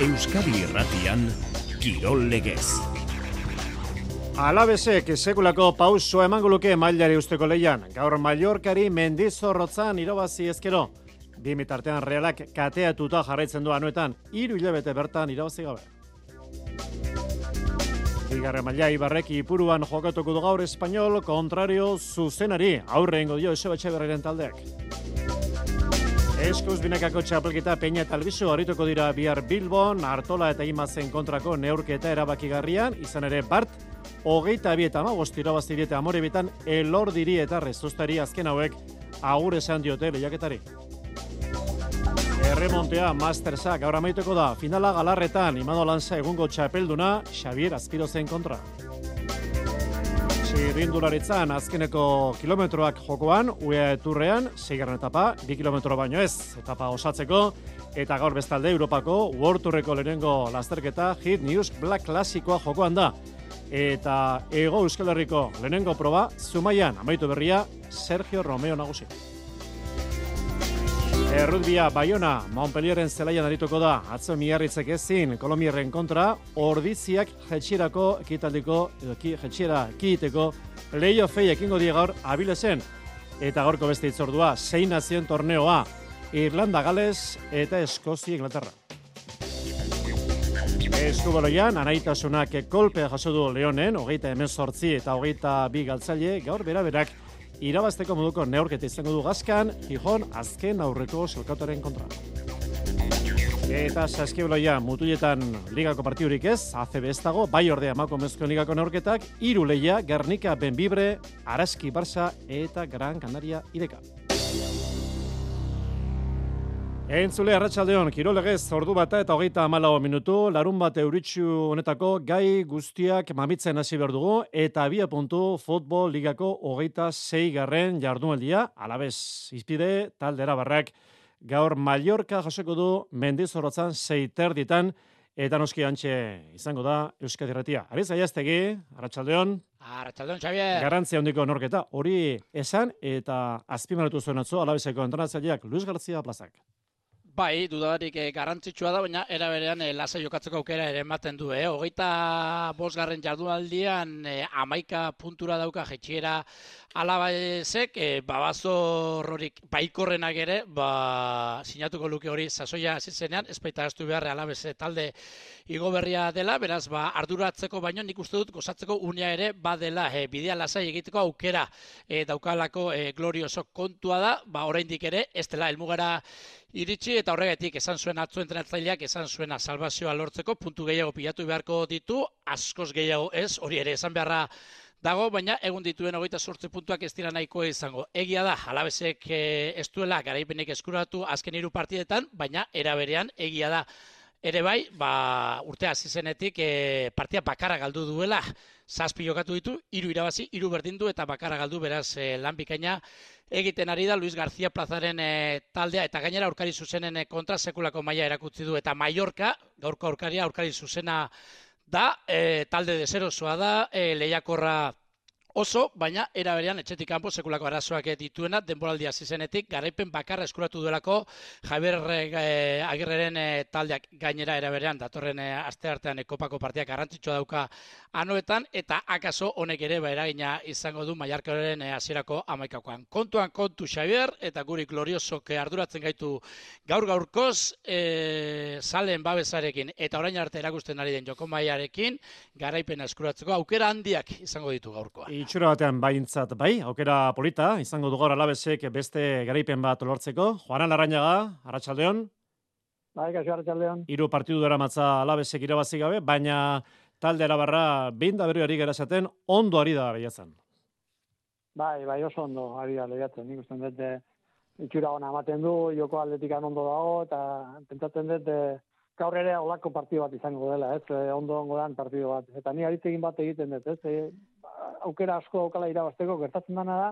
Euskadi Irratian Kirol Legez. Alabesek sekulako pauso emango luke mailari usteko leian. Gaur Mallorcari mendizorrotzan irabazi ezkero. Bi mitartean realak kateatuta jarraitzen du anuetan, hiru hilabete bertan irabazi gabe. Bigarren maila ibarrek ipuruan jokatuko du gaur espainol kontrario zuzenari aurre ingo dio ese berriren taldeak. Eskuz binekako txapelketa Peña eta Albizu harituko dira bihar Bilbon, Artola eta Imazen kontrako neurketa erabakigarrian, izan ere Bart, hogeita bi eta magost irabazi diete amore bitan, elor diri eta rezustari azken hauek agur esan diote lehiaketari. Erremontea Mastersa gaur amaituko da, finala galarretan, imano lanza egungo txapelduna, Xavier Azpirozen kontra. Txirrindularitzan azkeneko kilometroak jokoan, UEA eturrean, seigarren etapa, bi kilometro baino ez, etapa osatzeko, eta gaur bestalde Europako World Tourreko lehenengo lasterketa Hit News Black Klasikoa jokoan da. Eta ego Euskal Herriko lehenengo proba, Zumaian, amaitu berria, Sergio Romeo nagusi. Errutbia Bayona, Montpellieren zelaian arituko da, atzo miarritzek ezin, Kolomierren kontra, ordiziak jetxirako, kitaldiko, ki, jetxira, kiteko, leio fei ekingo die gaur abilesen, eta gaurko beste itzordua, zein nazien torneoa, Irlanda, Gales eta Eskozia, Inglaterra. Eskubaloian, anaitasunak kolpea jaso du Leonen, hogeita hemen sortzi eta hogeita bi galtzaile, gaur bera-berak irabazteko moduko neurketa izango du gazkan, Gijon azken aurreko selkatoren kontra. Eta saskibloia mutuietan ligako partidurik ez, ACB ez dago, bai ordea mako mezko ligako neurketak, iru leia, Gernika, Benbibre, Araski, Barça eta Gran Canaria ideka. Entzule arratsaldeon kirolegez ordu bata eta hogeita amalau minutu, larun bat euritxu honetako gai guztiak mamitzen hasi behar dugu, eta bia puntu futbol ligako hogeita zei garren jardunaldia, alabez izpide, taldera barrak, gaur Mallorca jasoko du mendizorrotzan zeiter ditan, eta noski antxe izango da Euskadi Ratia. Ariz, aiaztegi, arratsaldeon. Arratxaldeon, Xavier. Garantzia handiko norketa, hori esan eta azpimaratu zuen atzo, alabezeko entrenatzaileak Luis García Plazak. Bai, dudarik e, garrantzitsua da, baina era berean e, lasa jokatzeko aukera ere ematen du. Eh? Hogeita bosgarren jardunaldian e, amaika puntura dauka jetxiera alabezek, e, babazo rorik baikorrenak ere, ba, sinatuko luke hori sasoia zizenean, ez baita astu behar alabeze talde igoberria dela, beraz, ba, arduratzeko baino nik uste dut gozatzeko unea ere badela, e, bidea lasai egiteko aukera e, daukalako e, glorioso kontua da, ba, oraindik ere, ez dela, elmugara iritsi eta horregatik esan zuen atzu entrenatzaileak esan zuena salvazioa lortzeko puntu gehiago pilatu beharko ditu, askoz gehiago ez, hori ere esan beharra dago, baina egun dituen hogeita sortze puntuak ez dira nahikoa izango. Egia da, alabezek e, ez duela garaipenek eskuratu azken hiru partidetan, baina eraberean egia da. Ere bai, ba, urte hasi zenetik e, partia bakarra galdu duela, zazpi jokatu ditu, hiru irabazi, hiru berdin du eta bakarra galdu beraz e, lan bikaina egiten ari da Luis García Plazaren e, taldea. Eta gainera aurkari zuzenen kontra sekulako maila erakutzi du. Eta Mallorca gaurko aurkaria aurkari zuzena da e, talde de zerosoa da e, lehiakorra oso, baina era berean etxetik kanpo sekulako arazoak dituena denboraldi hasi zenetik garaipen bakarra eskuratu duelako Javier e, Agirreren e, taldeak gainera era berean datorren e, asteartean e, kopako partiak garrantzitsua dauka anoetan eta akaso honek ere ba eragina izango du Mallorcaren hasierako e, 11 Kontuan kontu Javier eta guri glorioso ke arduratzen gaitu gaur gaurkoz e, salen babesarekin eta orain arte erakusten ari den Joko Maiarekin garaipena eskuratzeko aukera handiak izango ditu gaurkoa itxura batean baintzat, bai, aukera polita, izango du gaur alabezek beste garaipen bat lortzeko. Juan Alarrañaga, Arratxaldeon. Bai, kaixo Arratxaldeon. Hiru partidu dara matza alabezek irabazi gabe, baina talde arabarra behin da berri gerasaten ondo ari da lehiatzen. Bai, bai, oso ondo ari da lehiatzen. Nik uste dut, eh, itxura hona ematen du, joko atletikan ondo dago, eta pentsatzen dut, eh, gaur ere olako partidu bat izango dela, ez? Eh, ondo ongo dan partidu bat. Eta ni aritzegin bat egiten dut, ez? Aukera asko aukala irabazteko gertatzen dana da,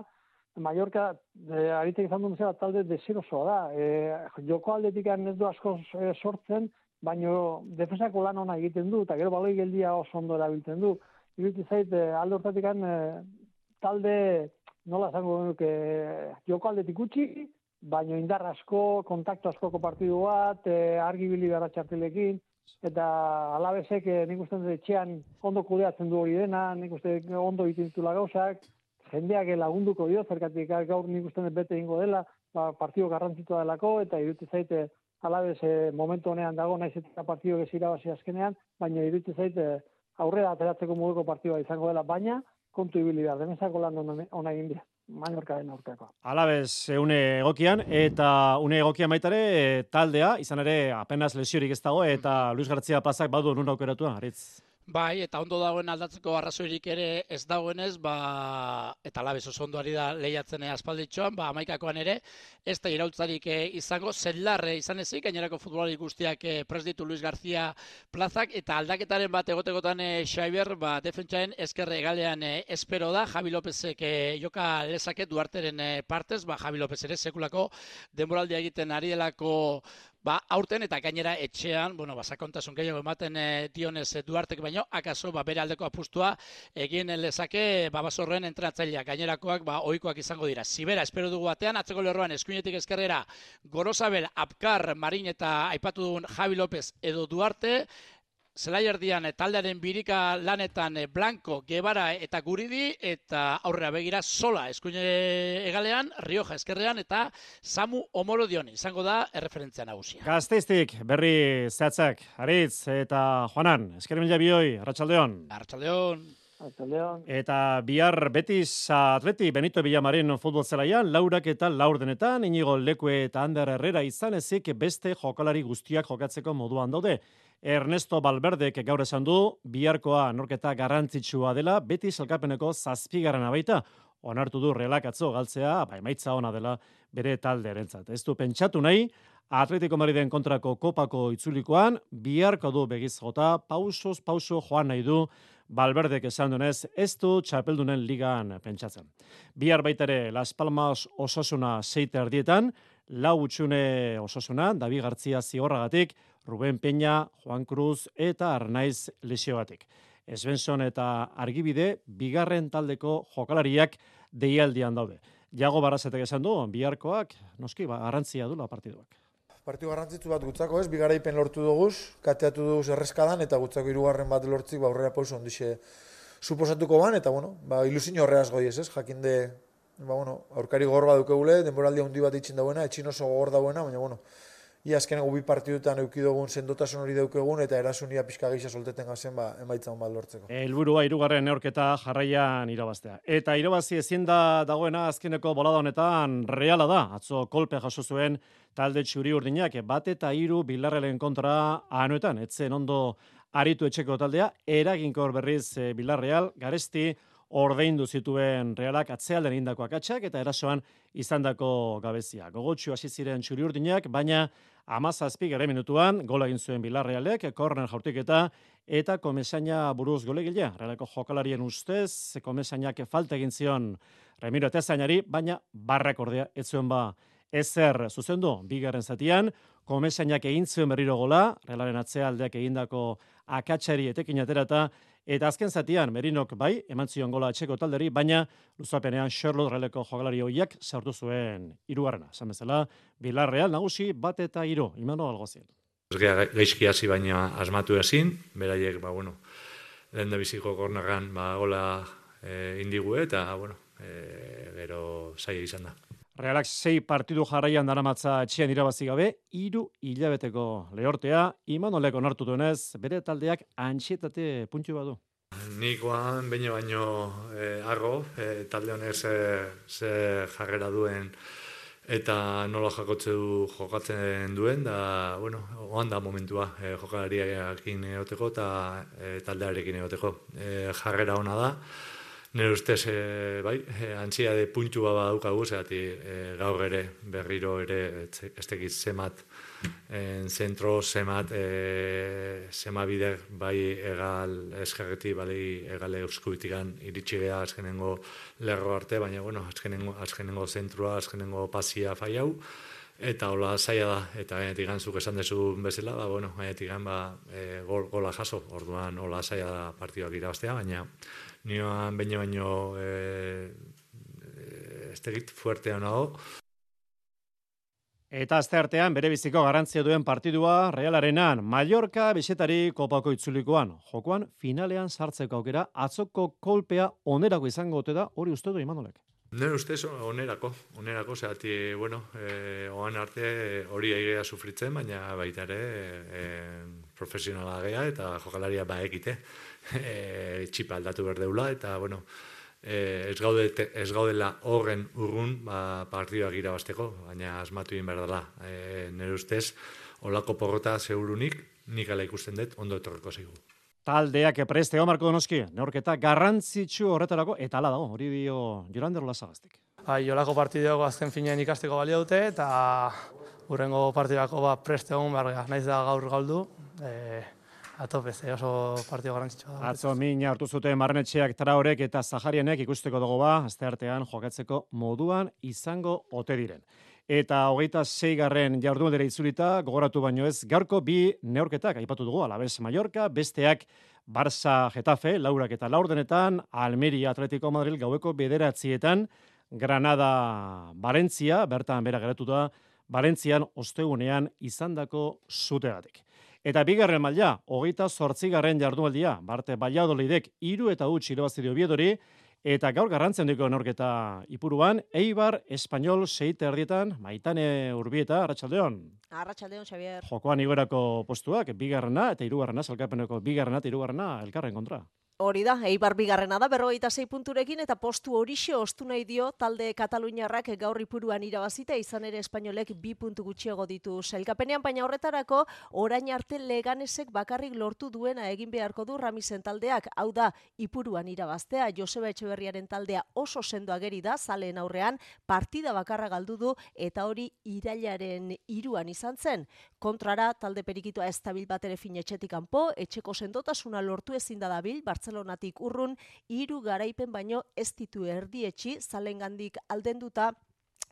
Mallorca, e, aritek izan duen zera, talde desirosoa da. E, joko aldetik ez du asko e, sortzen, baino defensako lan ona egiten du, eta gero baloi geldia oso ondo erabiltzen du. Irutu zait, e, alde hortatik e, talde, nola zango duk, e, joko aldetik utxi, baino indar asko, kontakto askoko partidu bat, e, argi bili gara txartilekin, eta alabezek eh, nik uste dut etxean ondo kudeatzen du hori dena, nik uste ondo dituzula gauzak, jendeak lagunduko dio, zergatik gaur nik uste dut bete ingo dela, ba, partio garrantzitua delako, eta irutu zaite alabez e, momentu honean dago, naiz eta partio gezirabazi azkenean, baina irutu zaite aurrera ateratzeko moduko partioa izango dela, baina kontu ibili behar, demesako lan ona egin dira. Mallorcaren aurkako. Alabez, une egokian, eta une egokian baitare, e, taldea, izan ere, apenas lesiorik ez dago, eta Luis García Plazak badu nun aukeratuan, haritz. Bai, eta ondo dagoen aldatzeko arrazoirik ere ez dagoenez, ba, eta labez oso ondo ari da lehiatzen aspalditxoan, ba, amaikakoan ere, ez da irautzarik eh, izango, zellarre izan ezik, gainerako futbolari guztiak eh, presditu Luis García plazak, eta aldaketaren bat egotekotan eh, Xaiber, ba, defentsaren eskerre galean eh, espero da, Javi Lópezek eh, joka lezake duarteren eh, partez, ba, Javi López ere sekulako denboraldia egiten ari delako Ba, aurten eta gainera etxean, bueno, ba, sakontasun gehiago ematen e, dionez Duartek baino, akaso, ba, bere aldeko apustua egin lezake, ba, basorren entratzaileak, gainerakoak, ba, oikoak izango dira. Zibera, espero dugu batean, atzeko lerroan, eskuinetik eskerrera, Gorosabel, Apkar, Marin eta aipatu dugun Javi López edo Duarte, Zelai erdian eh, taldearen birika lanetan eh, Blanco, Gebara eta Guridi eta aurrera begira sola eskuine egalean, Rioja eskerrean eta Samu Omorodion izango da erreferentzia nagusia. Gazteiztik, berri zehatzak, Aritz eta Juanan, eskerren mila bioi, Arratxaldeon. Arratxaldeon. Eta bihar Betis Atleti Benito Villamarin futbol zelaian, laurak eta laurdenetan, inigo lekue eta Ander Herrera izan ezik beste jokalari guztiak jokatzeko moduan daude. Ernesto Balberdek gaur esan du, biharkoa norketa garrantzitsua dela, beti zelkapeneko zazpigarren abaita, onartu du relakatzo galtzea, bai maitza ona dela bere talde erentzat. Ez du pentsatu nahi, Atletico Mariden kontrako kopako itzulikoan, biharko du begiz jota, pausos, pauso joan nahi du, Balberdek esan dunez, ez du txapeldunen ligan pentsatzen. Bihar baitere Las Palmas ososuna zeite erdietan, lau utxune ososuna, Davi Gartzia ziorragatik, Ruben Peña, Juan Cruz eta Arnaiz lesioatik. Esbenson eta Argibide bigarren taldeko jokalariak deialdian daude. Jago Barrasetek esan du, biharkoak, noski, ba, garrantzia du la partiduak. Partidu garrantzitsu bat gutzako ez, bigaraipen lortu duguz, kateatu duguz errezkadan, eta gutzako irugarren bat lortzik, ba, aurrera pauso ondixe suposatuko ban, eta bueno, ba, ilusin horreaz goi ez, jakinde, ba, bueno, aurkari gorba dukegule, denboraldia hundi bat itxin dauena, etxin oso gogor dauena, baina, bueno, ia azken bi partidutan eukidogun sendotasun hori daukegun eta erasunia pixka gisa solteten gazen ba, emaitza hon bat lortzeko. Elburua irugarren neorketa jarraian irabaztea. Eta irabazi ezin da dagoena azkeneko bolada honetan reala da. Atzo kolpe jaso zuen talde txuri urdinak bat eta hiru bilarrelen kontra anuetan. Etzen ondo aritu etxeko taldea, eraginkor berriz e, bilarreal, garesti, ordeindu zituen realak atzealden indako akatsak eta erasoan izandako gabezia. Gogotxu hasi ziren txuri urdinak, baina amazazpi gare minutuan, gola egin zuen bilarrealek, korner jaurtiketa, eta komesaina buruz golegilea. Realako jokalarien ustez, komesainak falta egin zion Remiro Etezainari, baina barrak ordea ez zuen ba ezer zuzendu, bigarren zatian, komesainak egin zuen berriro gola, realaren atzealdeak egindako akatsari etekin aterata, Eta azken zatian, Merinok bai, eman zion gola atxeko talderi, baina luzapenean Charlotte Releko jogalari hoiak sartu zuen irugarrena. Zan bezala, Bilar Real nagusi bat eta iru, imano algozien. Gaizki hasi baina asmatu ezin, beraiek, ba, bueno, lehen da biziko kornagan, ba, gola e, indigu eta, bueno, e, gero saia izan da. Realak sei partidu jarraian daramatza etxean irabazi gabe, hiru hilabeteko lehortea, Imanolek onartu duenez, bere taldeak antxietate puntxu badu. Nikoan baino baino eh, argo, eh, talde honek ze, ze jarrera duen eta nola jakotze du jokatzen duen, da, bueno, oan da momentua eh, jokalariakin egoteko eta eh, taldearekin egoteko. Eh, jarrera ona da, Nire ustez, e, bai, e, antzia de puntu baba daukagu, zehati e, gaur ere, berriro ere, ez tekiz zemat, en zentro, zemat, e, zema bider, bai, egal, eskerreti, bai, egal euskubitikan iritsi geha azkenengo lerro arte, baina, bueno, azkenengo, azkenengo zentrua, azkenengo pasia fai hau, eta hola zaila da, eta gainetik gantzuk esan dezu bezala, ba, bueno, gainetik ba, e, gol, gola jaso, orduan hola zaila da partiduak irabaztea, baina, nioan baino baino e, e, ez tegit fuertea nago. Eta azte artean bere biziko garantzia duen partidua Realarenan, Mallorca bisetari kopako itzulikoan. Jokoan finalean sartzeko aukera atzoko kolpea onerako izango ote da hori uste du Imanolek. Nire ustez, onerako, onerako, zehati, bueno, e, oan arte hori egia sufritzen, baina baita ere e, profesionala gea eta jokalaria ba egite. E, txipa aldatu berdeula eta, bueno, e, ez, gaude, ez gaudela horren urrun ba, partidua gira basteko, baina asmatu egin behar dela. E, nire ustez, olako porrota zeurunik, nik ala ikusten dut, ondo etorreko zeigu. Taldeak preste Marko Donoski, neorketa garrantzitsu horretarako, eta ala dago, hori dio Jolander Lazagaztik. Bai, jolako partidoko azken finean ikasteko balio dute, eta urrengo partidako ba, preste egon behar naiz da gaur galdu, e, atope, ze oso partido garrantzitsua da. Atzo mina hartu zuten marnetxeak traorek eta zaharienek ikusteko dugu ba, azte artean jokatzeko moduan izango ote diren. Eta hogeita zeigarren jardun dira itzulita, gogoratu baino ez, gaurko bi neorketak, aipatu dugu, alabez Mallorca, besteak Barça Getafe, laurak eta laurdenetan, Almeria Atletico Madrid gaueko bederatzietan, Granada Valencia, bertan bera geratuta, Valentzian ostegunean izandako zutegatik. Eta bigarren maila, hogeita sortzigarren jardunaldia, Barte Valladolidek iru eta utzi irabazi biedori, eta gaur garrantzen diko norketa ipuruan, Eibar Espanyol seite erdietan, maitane urbieta, Arratxaldeon. Arratxaldeon, Xavier. Jokoan igorako postuak, bigarrena eta irugarrena, salkapeneko bigarrena eta irugarrena, elkarren kontra. Hori da, Eibar bigarrena da, berrogeita zei punturekin, eta postu horixe ostu nahi dio talde Kataluniarrak gaur ipuruan irabazita, izan ere espainolek bi puntu gutxiago ditu selkapenean, baina horretarako, orain arte leganesek bakarrik lortu duena egin beharko du Ramisen taldeak, hau da, ipuruan irabaztea, Joseba Etxeberriaren taldea oso sendo ageri da, zaleen aurrean, partida bakarra galdu du, eta hori irailaren iruan izan zen. Kontrara, talde perikitoa estabil bat ere finetxetik kanpo, etxeko sendotasuna lortu ezin da dabil, Barcelonatik urrun, hiru garaipen baino ez ditu erdietxi, zalengandik aldenduta,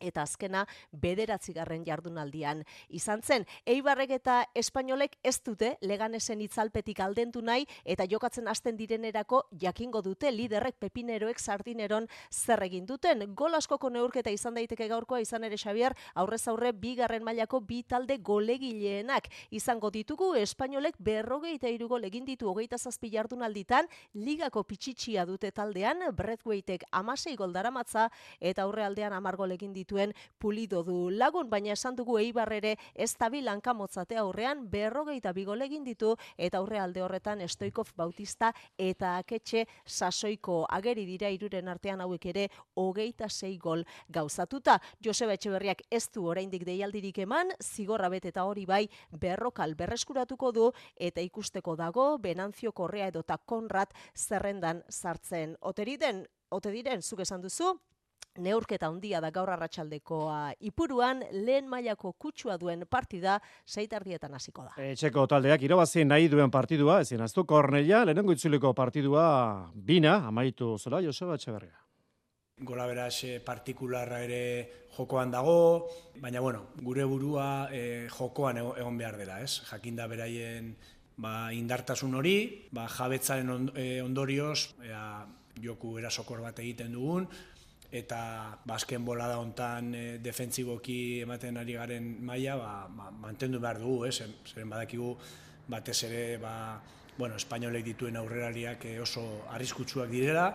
eta azkena bederatzigarren jardunaldian izan zen. Eibarrek eta Espainolek ez dute leganesen itzalpetik aldentu nahi eta jokatzen hasten direnerako jakingo dute liderrek pepineroek sardineron zer egin duten. Gol askoko neurketa izan daiteke gaurkoa izan ere Xavier aurrez aurre bigarren mailako bi talde golegileenak izango ditugu Espainolek berrogeita irugo egin ditu hogeita zazpi jardunalditan ligako pitxitxia dute taldean Bradwaytek amasei gol daramatza eta aurrealdean amargo egin dituen pulido du lagun, baina esan dugu eibar ere ez tabil hankamotzate aurrean berrogeita bigol egin ditu eta aurre alde horretan Stoikov Bautista eta aketxe sasoiko ageri dira iruren artean hauek ere hogeita sei gol gauzatuta. Joseba Etxeberriak ez du oraindik deialdirik eman, zigorra bet eta hori bai berrokal berreskuratuko du eta ikusteko dago Benanzio Korrea edota Konrad zerrendan sartzen. Oteriden, ote diren, zuk esan duzu, Neurketa handia da gaur arratsaldekoa ipuruan lehen mailako kutsua duen partida seitardietan hasiko da. Etxeko taldeak irabazi nahi duen partidua, ezin aztu Kornelia, lehenengo itzuliko partidua bina, amaitu zola, Joseba Etxeberria. Gola beraz partikularra ere jokoan dago, baina bueno, gure burua e, jokoan egon behar dela, ez? Jakinda beraien ba, indartasun hori, ba, jabetzaren eh, ondorioz, ea, joku erasokor bat egiten dugun, eta basken ba, bolada hontan e, defentsiboki ematen ari garen maila ba, ba, mantendu behar dugu, eh? zeren badakigu batez ere ba, bueno, espainolek dituen aurrerariak eh, oso arriskutsuak direla.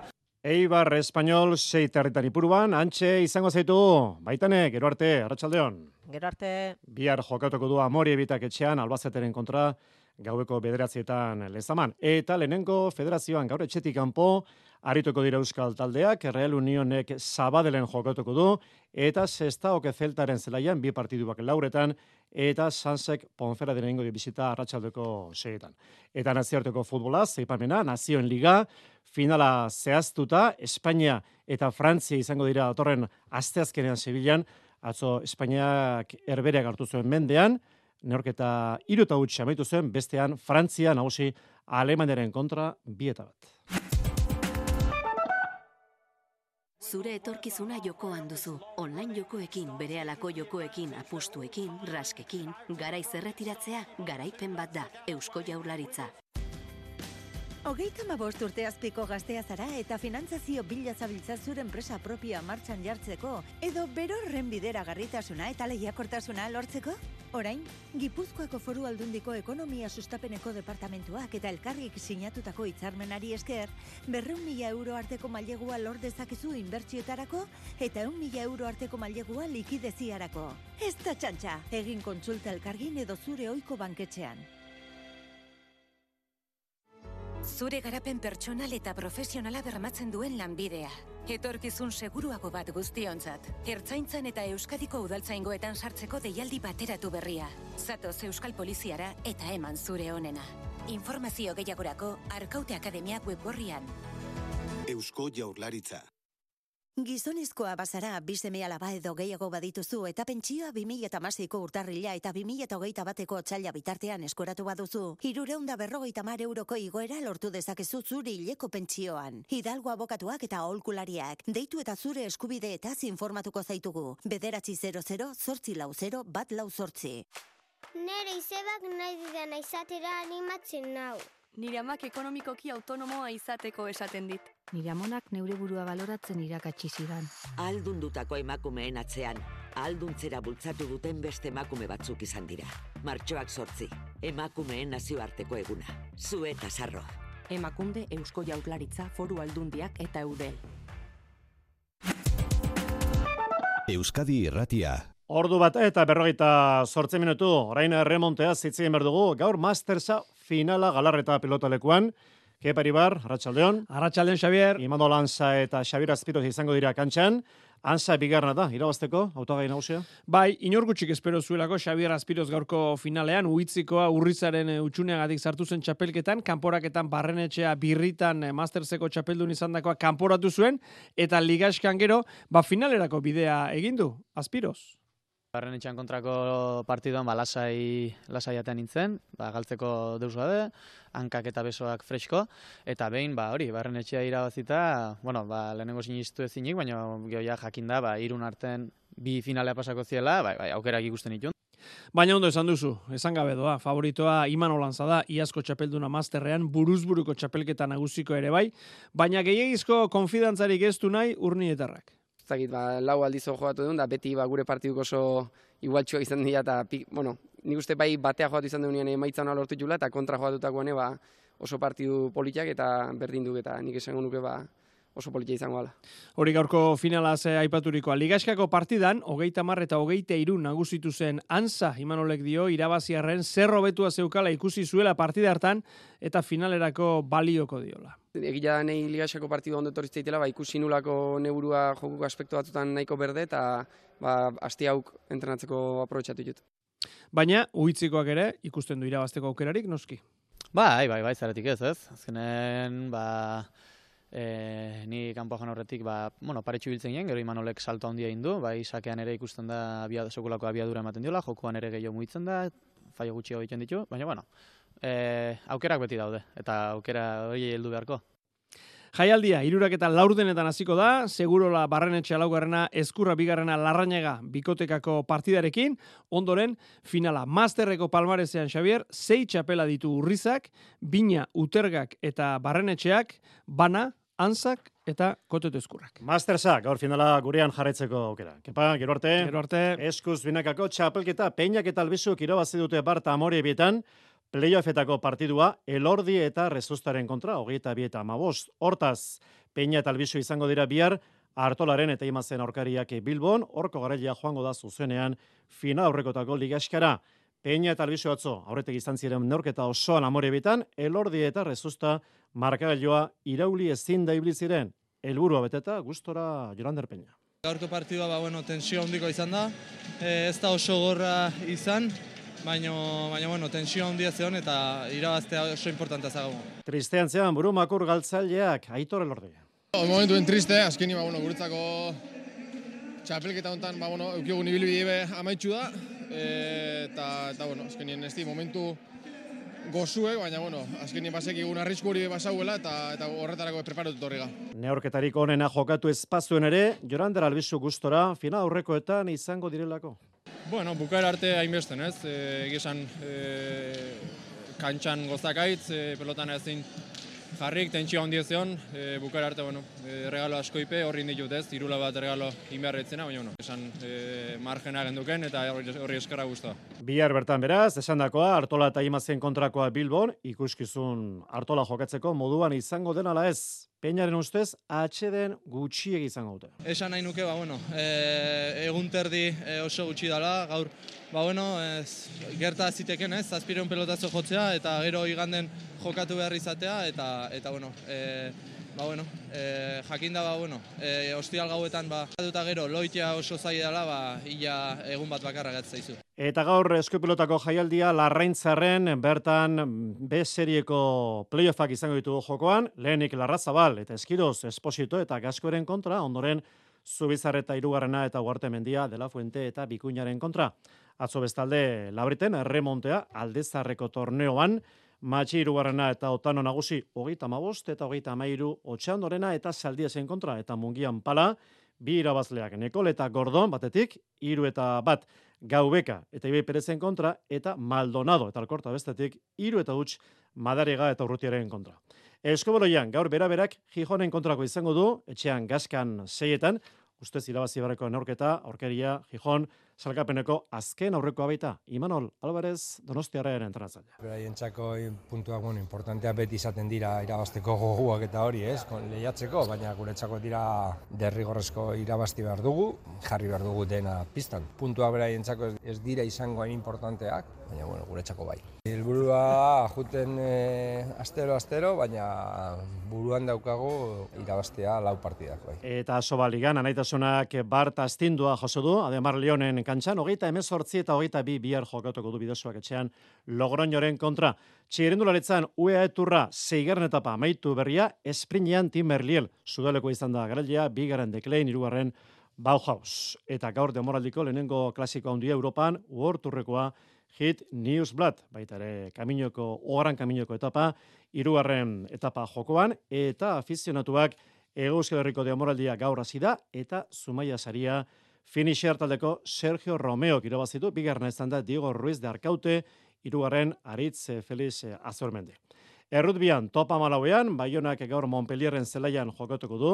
Eibar Espainol sei territan ipuruan, antxe izango zaitu, baitane, gero arte, arratsaldeon. Gero arte. Bihar jokatuko du amori ebitak etxean, albazeteren kontra, gaueko bederatzietan lezaman. Eta lehenengo federazioan gaur etxetik kanpo, Arituko dira Euskal taldeak, Real Unionek Zabadelen jokatuko du, eta Sesta Oke Zeltaren zelaian bi partiduak lauretan, eta Sansek Ponfera denengo bizita arratsaldeko seetan. Eta naziarteko futbola, zeipamena, nazioen liga, finala zehaztuta, Espainia eta Frantzia izango dira datorren asteazkenean Sevillan, atzo Espainiak erbereak hartu zuen mendean, neorketa iruta utxe amaitu zuen, bestean Frantzia nagusi Alemaniaren kontra bieta bat. Zure etorkizuna jokoan duzu. Online jokoekin, berehalako jokoekin, apustuekin, raskekin, garaiz erretiratzea, garaipen bat da. Eusko Jaurlaritza. Hogeita mabost urte azpiko gaztea zara eta finantzazio bila zabiltza zure enpresa propioa martxan jartzeko, edo berorren bidera garritasuna eta lehiakortasuna lortzeko? Orain, Gipuzkoako foru aldundiko ekonomia sustapeneko departamentuak eta elkarrik sinatutako hitzarmenari esker, berreun mila euro arteko mailegua lor dezakezu inbertsioetarako eta eun mila euro arteko mailegua likideziarako. Ez da txantxa, egin kontsulta elkargin edo zure oiko banketxean. Zure garapen pertsonal eta profesionala bermatzen duen lanbidea. Etorkizun seguruago bat guztionzat. Ertzaintzan eta Euskadiko udaltzaingoetan sartzeko deialdi bateratu berria. Zatoz Euskal Poliziara eta eman zure onena. Informazio gehiagorako Arkaute Akademia webgorrian. Eusko Jaurlaritza. Gizonezkoa bazara bizeme alaba edo gehiago badituzu eta pentsioa 2008ko urtarrila eta 2008 bateko txaila bitartean eskoratu baduzu. Hirureunda berrogeita mar euroko igoera lortu dezakezu zure hileko pentsioan. Hidalgo abokatuak eta aholkulariak. Deitu eta zure eskubide eta informatuko zaitugu. Bederatzi 00 zortzi lau 0 bat lau zortzi. Nere izebak nahi didana izatera animatzen nau. Nire amak ekonomikoki autonomoa izateko esaten dit. Nire amonak neure burua baloratzen irakatsi zidan. Aldundutako emakumeen atzean, alduntzera bultzatu duten beste emakume batzuk izan dira. Martxoak sortzi, emakumeen nazioarteko eguna. Zu eta sarro. Emakunde Eusko Jaurlaritza Foru Aldundiak eta Eudel. Euskadi Irratia. Ordu bat eta berrogeita sortze minutu, orain remontea zitzien berdugu, gaur Mastersa finala galarreta pilotalekuan, Kepa Iribar, Arratxaldeon. Arratxaldeon, Xavier. Imando Lanza eta Xavier Azpiroz izango dira kantxan. Ansa bigarna da, irabazteko, autogai nagusia? Bai, inor gutxik espero zuelako Xavier Azpiroz gaurko finalean, uitzikoa urrizaren utxuneagatik sartu zen txapelketan, kanporaketan barrenetxea birritan masterseko txapeldun izan dakoa kanporatu zuen, eta ligaskan gero, ba finalerako bidea egindu, Azpiroz. Barrenetxean kontrako partiduan ba, lasai, lasai atean nintzen, ba, galtzeko deus gabe, hankak eta besoak fresko, eta behin, ba, hori, barrenetxea irabazita, bueno, ba, lehenengo sinistu ezinik, baina gehoia jakin da, ba, irun arten bi finalea pasako ziela, bai, bai, aukerak ikusten ditun. Baina ondo esan duzu, esan gabe doa, favoritoa Iman Olantza da, iazko txapelduna masterrean, buruzburuko txapelketa nagusiko ere bai, baina gehiagizko konfidantzarik ez du nahi urnietarrak zakit, ba, lau aldiz jogatu duen, da beti ba, gure partiduk oso igualtxoa izan dira, eta bueno, nik uste bai batea jogatu izan duen emaitza hona lortu jula, eta kontra jogatutakoan ba, oso partidu politiak eta berdin du, eta nik esango nuke ba, oso politia izango ala. Hori gaurko finala ze aipaturikoa. Ligaskako partidan, hogeita mar eta hogeita irun nagusitu zen ansa, Imanolek dio, irabaziarren zerro betua zeukala ikusi zuela partida hartan eta finalerako balioko diola. Egia da nahi ligaxako partidu ondo etorri ba, ikusi nulako neburua jokuko aspektu batzutan nahiko berde eta ba, asti hauk entrenatzeko aprobetsatu dut. Baina, uhitzikoak ere, ikusten du irabazteko aukerarik, noski? Bai, bai, bai, zaretik ez, ez? Azkenen, ba, E, ni kanpo joan horretik, ba, bueno, paretxu biltzen gero Imanolek salto handia indu, bai, sakean ere ikusten da abia, sekulako abiadura ematen diola, jokuan ere gehiago muitzen da, faio gutxi egiten ditu, baina, bueno, e, aukerak beti daude, eta aukera hori heldu beharko. Jaialdia, irurak eta laurdenetan hasiko da, segurola barrenetxe laugarrena, eskurra bigarrena larrañega bikotekako partidarekin, ondoren finala masterreko palmarezean Xavier, zei txapela ditu urrizak, bina utergak eta barrenetxeak, bana, anzak eta kotetu eskurrak. Mastersak, gaur finala gurean jarretzeko aukera. Kepa, gero arte, gero arte. eskuz binakako txapelketa, peinak eta albizuk irabazi dute barta amore bietan, playoffetako partidua, elordi eta rezustaren kontra, hogeita bieta amabost. Hortaz, peina eta albizu izango dira bihar, hartolaren eta imazen aurkariak bilbon, horko garaia joango da zuzenean, fina aurrekotako ligaskara. Peña eta albizu atzo, aurretek izan ziren neurketa osoan amore bitan, elordi eta rezusta markagailoa irauli ezin da ziren. Elburua beteta, gustora Jolander Peña. Gaurko partidua ba, bueno, tensio handiko izan da, e, ez da oso gorra izan, baina, baina bueno, tensio handia zeon eta irabaztea oso importanta zago. Tristean zean, buru makur galtzaileak, aitor elordi. Momentuen triste, azkeni, ba, bueno, guretzako txapelketa honetan, ba, bueno, eukigun ibilbide amaitxu da, E, eta, eta bueno, azkenien ez di, momentu gozuek, baina, bueno, azkenien basek egun arrisku hori basauela eta, eta horretarako preparatu horrega. Neorketarik onena jokatu espazuen ere, Jorander Albizu gustora, fina aurrekoetan izango direlako. Bueno, bukaer arte hainbesten, ez? E, Egizan, e, kantxan gozakaitz, e, pelotan ezin jarrik, tentsio handia zeon, e, bukara arte, bueno, e, regalo asko ipe, horri ditut ez, irula bat regalo inbeharretzena, baina, bueno, esan e, margena genduken eta horri, eskarra guztua. Bihar bertan beraz, esandakoa Artola eta Imazien kontrakoa Bilbon, ikuskizun Artola jokatzeko moduan izango den ala ez. Peñaren ustez, atxeden gutxiegi izango dute. Esan nahi nuke, ba, bueno, e, egun terdi e, oso gutxi dala, gaur, ba, bueno, ez, gerta ziteken, ez, azpireun pelotazo jotzea, eta gero iganden jokatu behar izatea, eta, eta bueno, e, ba, bueno, e, jakinda, ba, bueno, e, ostial gauetan, ba, duta gero, loitea oso zai dela, ba, illa egun bat bakarra gatzaizu. Eta gaur eskupilotako jaialdia larraintzarren bertan B serieko playoffak izango ditugu jokoan, lehenik larrazabal eta eskiroz esposito eta gaskoren kontra, ondoren Zubizarreta irugarrena eta Uarte Mendia dela Fuente eta Bikuñaren kontra. Atzo bestalde labriten remontea aldezarreko torneoan, Matxi irugarrena eta otano nagusi hogeita mabost eta hogeita amairu otxandorena eta saldiesen kontra eta mungian pala, bi irabazleak Nekol eta Gordon batetik, hiru eta bat Gaubeka eta Ibai Perezen kontra eta Maldonado eta Alkorta bestetik hiru eta huts Madariga eta Urrutiaren kontra. Eskoboloian gaur beraberak Gijonen kontrako izango du etxean gaskan seietan, ustez irabazi barreko neurketa, aurkeria, Gijon, salkapeneko azken aurreko baita. Imanol Alvarez, Donostiarren entrenatzailea. Beraien txako puntuak bueno, importantea beti izaten dira irabazteko goguak eta hori, ez? Kon, lehiatzeko, baina guretzako dira derrigorrezko irabazti behar dugu, jarri behar dugu dena pistan. Puntua beraien txako ez, ez dira izango hain importanteak, baina bueno, guretzako bai. Helburua juten e, astero astero, baina buruan daukagu irabaztea lau partidak bai. Eta sobaligan anaitasunak Bart Astindua jaso du, Ademar Leonen kantxan, hogeita emezortzi eta hogeita bi bihar jokatuko du bidezuak etxean Logroñoren kontra. Txirendularitzan UEA eturra zeigarren etapa amaitu berria, esprinean Tim Merliel, sudaleko izan da garailea, bigaren deklein, irugarren Bauhaus. Eta gaur demoraldiko lehenengo klasiko handia Europan, uorturrekoa Hit Newsblad, baita ere kaminoko, ogaran kaminoko etapa, irugarren etapa jokoan, eta afizionatuak Euskal Herriko demoraldia gaur hasi da eta Zumaia saria finisher taldeko Sergio Romeo irabazitu, bigarren ezan da Diego Ruiz de Arkaute, irugarren Aritz Feliz Azormende. Errutbian, topa malauean, Baionak gaur Montpellierren zelaian jokatuko du,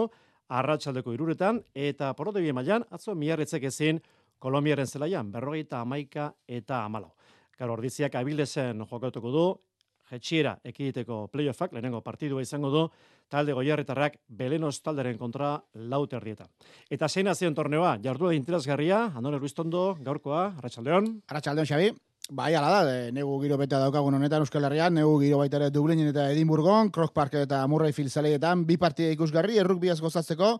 arratsaldeko iruretan, eta porotebien mailan, atzo miarritzek ezin, Kolombiaren zelaian, berrogeita amaika eta amalau. Garo ordiziak abildezen jokatuko du, jetxiera ekiditeko playoffak, lehenengo partidua izango du, talde goiarretarrak belenos talderen kontra laute herrieta. Eta zein azion torneoa, jardu da interesgarria, Andone Ruiztondo, gaurkoa, Arratxaldeon. Arratxaldeon, Xabi. Bai, ala da, de, negu giro beta daukagun honetan Euskal Herrian, negu giro baita ere Dublinen eta Edinburgon, Croc Park eta Murray Field zaleietan, bi partida ikusgarri, erruk biaz gozatzeko,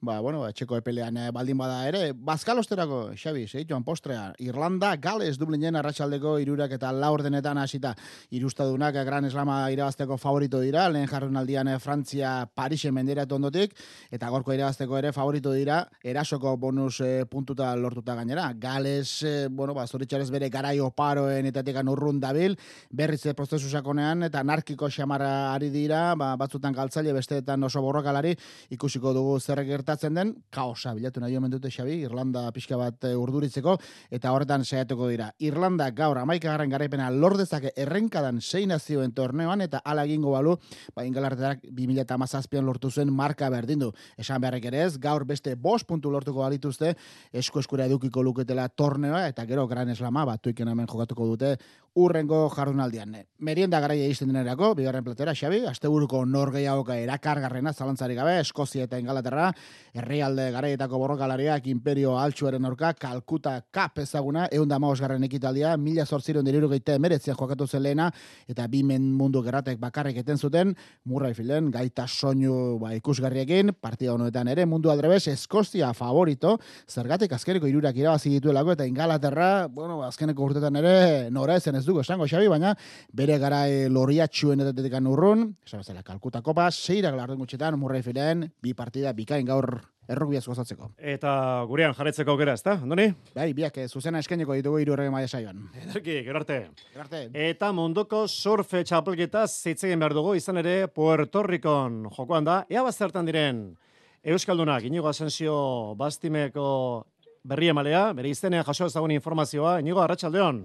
ba, bueno, etxeko epelean eh, baldin bada ere, bazkalosterako, Xabi, joan postrea, Irlanda, Gales, Dublinen, arratsaldeko irurak eta laurdenetan hasita irustadunak Gran Eslama irabazteko favorito dira, lehen jarren aldian eh, Frantzia, Parisen menderatu ondotik, eta gorko irabazteko ere favorito dira, erasoko bonus eh, puntuta lortuta gainera. Gales, eh, bueno, ba, zoritxarez bere garai oparoen eta tekan urrun dabil, berriz eh, prozesu sakonean, eta narkiko xamara ari dira, ba, batzutan galtzaile, besteetan oso borrokalari, ikusiko dugu zer gertatzen den, kaosa bilatu nahi omen dute Xabi, Irlanda pixka bat e, urduritzeko, eta horretan saiatuko dira. Irlanda gaur amaikagarren garaipena lordezake errenkadan sei nazioen torneoan, eta ala egingo balu, ba, ingalartetak 2008an lortu zuen marka berdindu. Esan beharrek ere ez, gaur beste bost puntu lortuko balituzte, esku eskura edukiko luketela torneoa, eta gero gran eslama, batuiken hemen jokatuko dute, urrengo jardunaldian. Merienda garaia izten denerako, bigarren platera, Xabi, asteburuko nor gehiagoka erakargarrena, zalantzari gabe, Eskozia eta Ingalaterra, herrialde garaietako borrokalariak imperio altxuaren aurka, Kalkuta Cup ezaguna, eunda garren ekitaldia, mila zortziron diriru geite emeretzian jokatu zen lehena, eta bimen mundu gerratek bakarrik eten zuten, murrai filen, gaita soinu ba, ikusgarriekin, partida honetan ere, mundu aldrebes, Eskozia favorito, zergatik azkeneko irurak irabazi dituelako, eta Ingalaterra, bueno, azkeneko urtetan ere, nora ezen ez dugu esango Xabi, baina bere gara e, loriatxuen edatetekan urrun, esan bezala, Kalkuta Kopa, seirak larden gutxetan, murrai filen, bi partida, bikain gaur errukbiaz gozatzeko. Eta gurean jarretzeko aukera, ezta? Andoni? Bai, biak eh, zuzena eskaineko ditugu hiru errege maila saioan. Ederki, gero arte. Gero arte. Eta munduko surfe txapelketa zitzegen behar dugu, izan ere Puerto Ricon jokoan da. Ea bazertan diren Euskaldunak, Inigo Asensio Bastimeko berri emalea, bere izenean jaso ezagun informazioa. Inigo, arratsaldeon.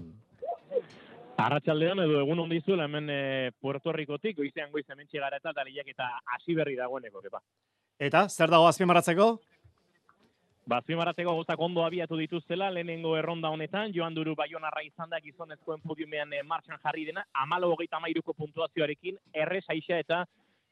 Arratxaldean edo egun ondi zuela hemen e, Puerto Ricotik, goizean goiz hemen txegara eta taliak eta hasi berri dagoeneko, kepa. Eta, zer dago azpimarratzeko? Ba, azpimarratzeko gozak ondo abiatu dituztela, lehenengo erronda honetan, joan duru baionarra izan da gizonezkoen podiumean e, martxan jarri dena, amalo hogeita mairuko puntuazioarekin, erre saixa eta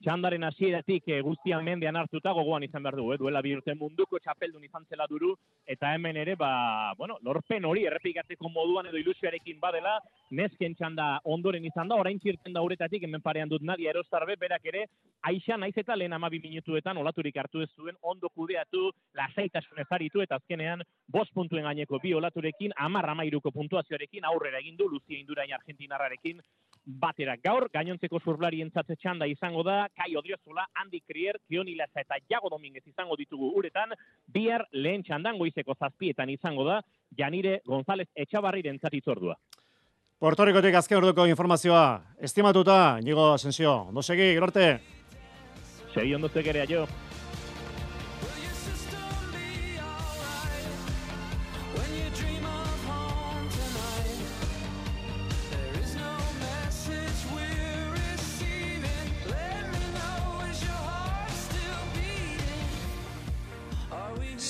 txandaren hasieratik e, guztian mendean hartuta gogoan izan behar du, eh? duela bi urte munduko txapeldun izan zela duru, eta hemen ere, ba, bueno, lorpen hori errepikatzeko moduan edo ilusioarekin badela, nesken txanda ondoren izan da, orain txirten da uretatik, hemen parean dut nadia erostarbe, berak ere, aixa naiz eta lehen amabi minutuetan olaturik hartu ez zuen, ondo kudeatu, lasaitasun ezaritu, eta azkenean, bost puntuen gaineko bi olaturekin, amar amairuko puntuazioarekin, aurrera egin du, Luzia Indurain Argentinarrarekin, batera gaur, gainontzeko surblari entzatze txanda izango da, Kai Odriozola, Andy Krier, Kioni Laza eta Jago Dominguez izango ditugu uretan, bihar lehen txandan goizeko zazpietan izango da, Janire González Etxabarriren zatitzordua. Puerto Ricotik azken orduko informazioa, estimatuta, Nigo Asensio, ondo segi, gerorte? Segi ondo segerea jo.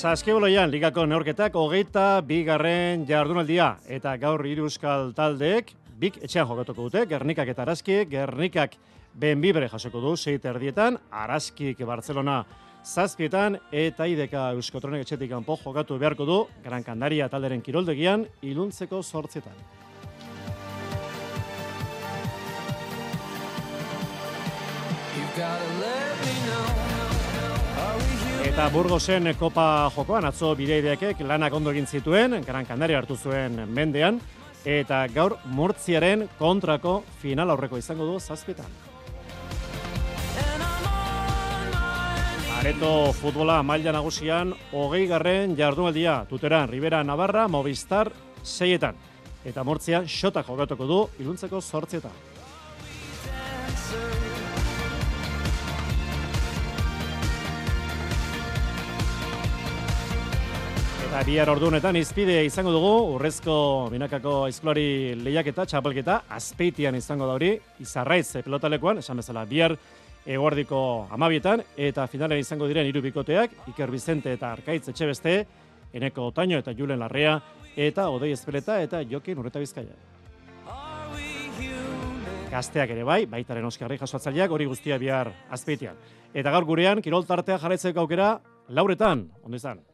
Zaskiboloian ligako neorketak hogeita bigarren jardunaldia. Eta gaur hiru euskal taldeek bik etxean jokatuko dute, Gernikak eta Araskik, Gernikak Benbibre jasoko du seit erdietan, Araskik Barcelona zazpietan. Eta ideka Euskotronek etxetik kanpo jokatu beharko du Gran Kandaria talderen kiroldegian iluntzeko sortzietan. Eta Burgosen Kopa jokoan atzo bideideakek lanak ondo egin zituen, Gran Canaria hartu zuen mendean, eta gaur Murtziaren kontrako final aurreko izango du zazpietan. Areto futbola maila nagusian, hogei garren jardunaldia, tuteran, Rivera Navarra, Movistar, seietan. Eta Murtzia, xota jokatuko du, iluntzeko sortzietan. Eta bihar ordunetan izpide izango dugu, urrezko binakako aizkolari lehiaketa, txapelketa, azpeitian izango da hori, izarraiz pelotalekuan, esan bezala bihar eguardiko amabietan, eta finalen izango diren hiru bikoteak, Iker Bizente eta Arkaitz Etxebeste, Eneko Otaino eta Julen Larrea, eta Odei Espeleta eta Jokin Urreta Bizkaia. Gazteak ere bai, baitaren oskarri jasoatzaileak hori guztia bihar azpeitian. Eta gaur gurean, kirol tartea jarraitzeko aukera, lauretan, ondo izan.